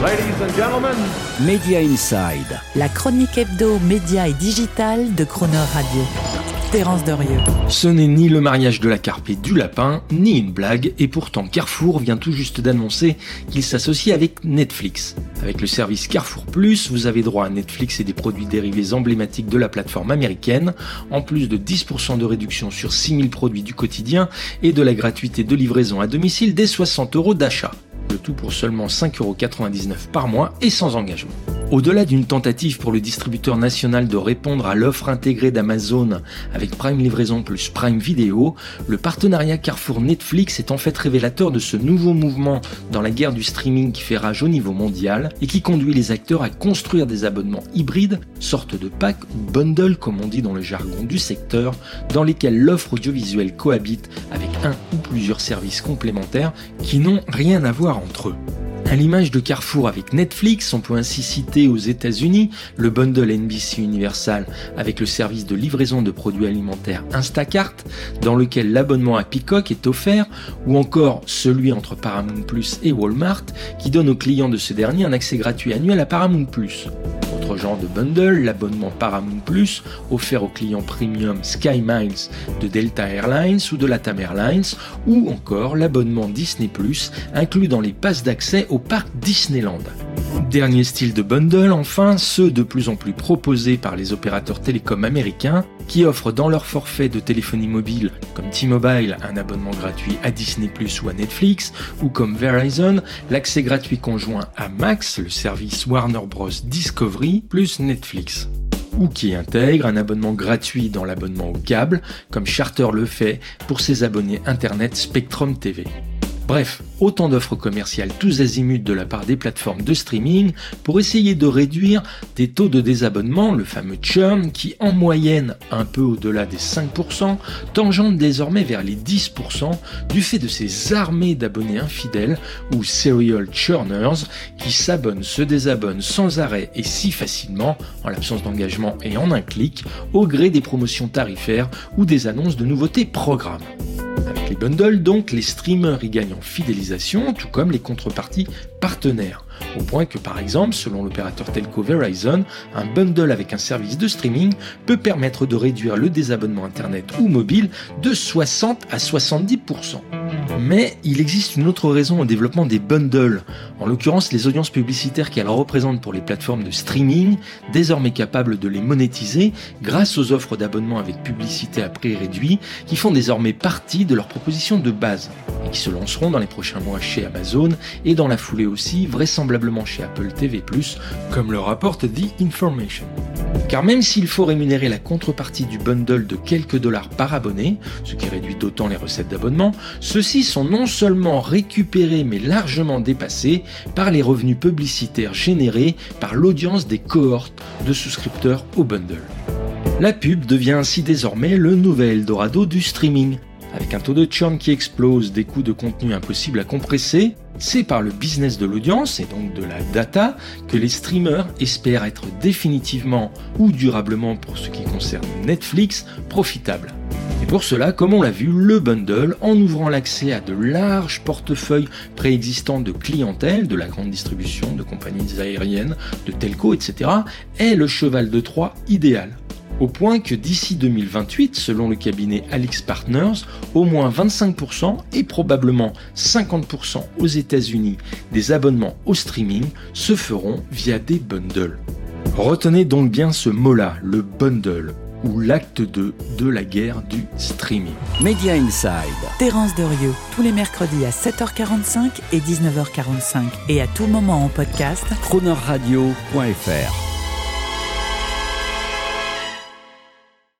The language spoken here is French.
Ladies and gentlemen. Media Inside. La chronique hebdo, média et digital de Croner Radio. Terence Derieux. Ce n'est ni le mariage de la carpe et du lapin, ni une blague, et pourtant Carrefour vient tout juste d'annoncer qu'il s'associe avec Netflix. Avec le service Carrefour Plus, vous avez droit à Netflix et des produits dérivés emblématiques de la plateforme américaine, en plus de 10% de réduction sur 6000 produits du quotidien et de la gratuité de livraison à domicile des 60 euros d'achat. Le tout pour seulement 5,99€ par mois et sans engagement. Au-delà d'une tentative pour le distributeur national de répondre à l'offre intégrée d'Amazon avec Prime Livraison plus Prime Vidéo, le partenariat Carrefour-Netflix est en fait révélateur de ce nouveau mouvement dans la guerre du streaming qui fait rage au niveau mondial et qui conduit les acteurs à construire des abonnements hybrides, sorte de pack ou bundle comme on dit dans le jargon du secteur, dans lesquels l'offre audiovisuelle cohabite avec un ou plusieurs services complémentaires qui n'ont rien à voir entre eux. À l'image de Carrefour avec Netflix, on peut ainsi citer aux États-Unis le bundle NBC Universal avec le service de livraison de produits alimentaires Instacart, dans lequel l'abonnement à Peacock est offert, ou encore celui entre Paramount Plus et Walmart, qui donne aux clients de ce dernier un accès gratuit annuel à Paramount Plus genre de bundle, l'abonnement Paramount Plus, offert aux clients premium Sky Miles de Delta Airlines ou de Latam Airlines, ou encore l'abonnement Disney Plus, inclus dans les passes d'accès au parc Disneyland. Dernier style de bundle, enfin, ceux de plus en plus proposés par les opérateurs télécoms américains, qui offrent dans leur forfait de téléphonie mobile, comme T-Mobile, un abonnement gratuit à Disney ou à Netflix, ou comme Verizon, l'accès gratuit conjoint à Max, le service Warner Bros. Discovery, plus Netflix ou qui intègre un abonnement gratuit dans l'abonnement au câble, comme Charter le fait pour ses abonnés Internet Spectrum TV. Bref, autant d'offres commerciales tous azimuts de la part des plateformes de streaming pour essayer de réduire des taux de désabonnement, le fameux churn, qui en moyenne, un peu au-delà des 5%, tangente désormais vers les 10% du fait de ces armées d'abonnés infidèles ou serial churners qui s'abonnent, se désabonnent sans arrêt et si facilement, en l'absence d'engagement et en un clic, au gré des promotions tarifaires ou des annonces de nouveautés programmes. Avec les bundles, donc, les streamers y gagnent en fidélisation, tout comme les contreparties partenaires. Au point que, par exemple, selon l'opérateur telco Verizon, un bundle avec un service de streaming peut permettre de réduire le désabonnement Internet ou mobile de 60 à 70%. Mais il existe une autre raison au développement des bundles, en l'occurrence les audiences publicitaires qu'elles représentent pour les plateformes de streaming, désormais capables de les monétiser grâce aux offres d'abonnement avec publicité à prix réduit, qui font désormais partie de leur proposition de base, et qui se lanceront dans les prochains mois chez Amazon et dans la foulée aussi chez Apple TV ⁇ comme le rapporte The Information. Car même s'il faut rémunérer la contrepartie du bundle de quelques dollars par abonné, ce qui réduit d'autant les recettes d'abonnement, ceux-ci sont non seulement récupérés mais largement dépassés par les revenus publicitaires générés par l'audience des cohortes de souscripteurs au bundle. La pub devient ainsi désormais le nouvel Eldorado du streaming, avec un taux de churn qui explose, des coûts de contenu impossibles à compresser, c'est par le business de l'audience et donc de la data que les streamers espèrent être définitivement ou durablement pour ce qui concerne Netflix profitables. Et pour cela, comme on l'a vu, le bundle, en ouvrant l'accès à de larges portefeuilles préexistants de clientèle, de la grande distribution, de compagnies aériennes, de telco, etc., est le cheval de Troie idéal au point que d'ici 2028, selon le cabinet Alix Partners, au moins 25% et probablement 50% aux États-Unis des abonnements au streaming se feront via des bundles. Retenez donc bien ce mot-là, le bundle ou l'acte 2 de la guerre du streaming. Media Inside. Terence Derieux, tous les mercredis à 7h45 et 19h45 et à tout moment en podcast. Cronerradio.fr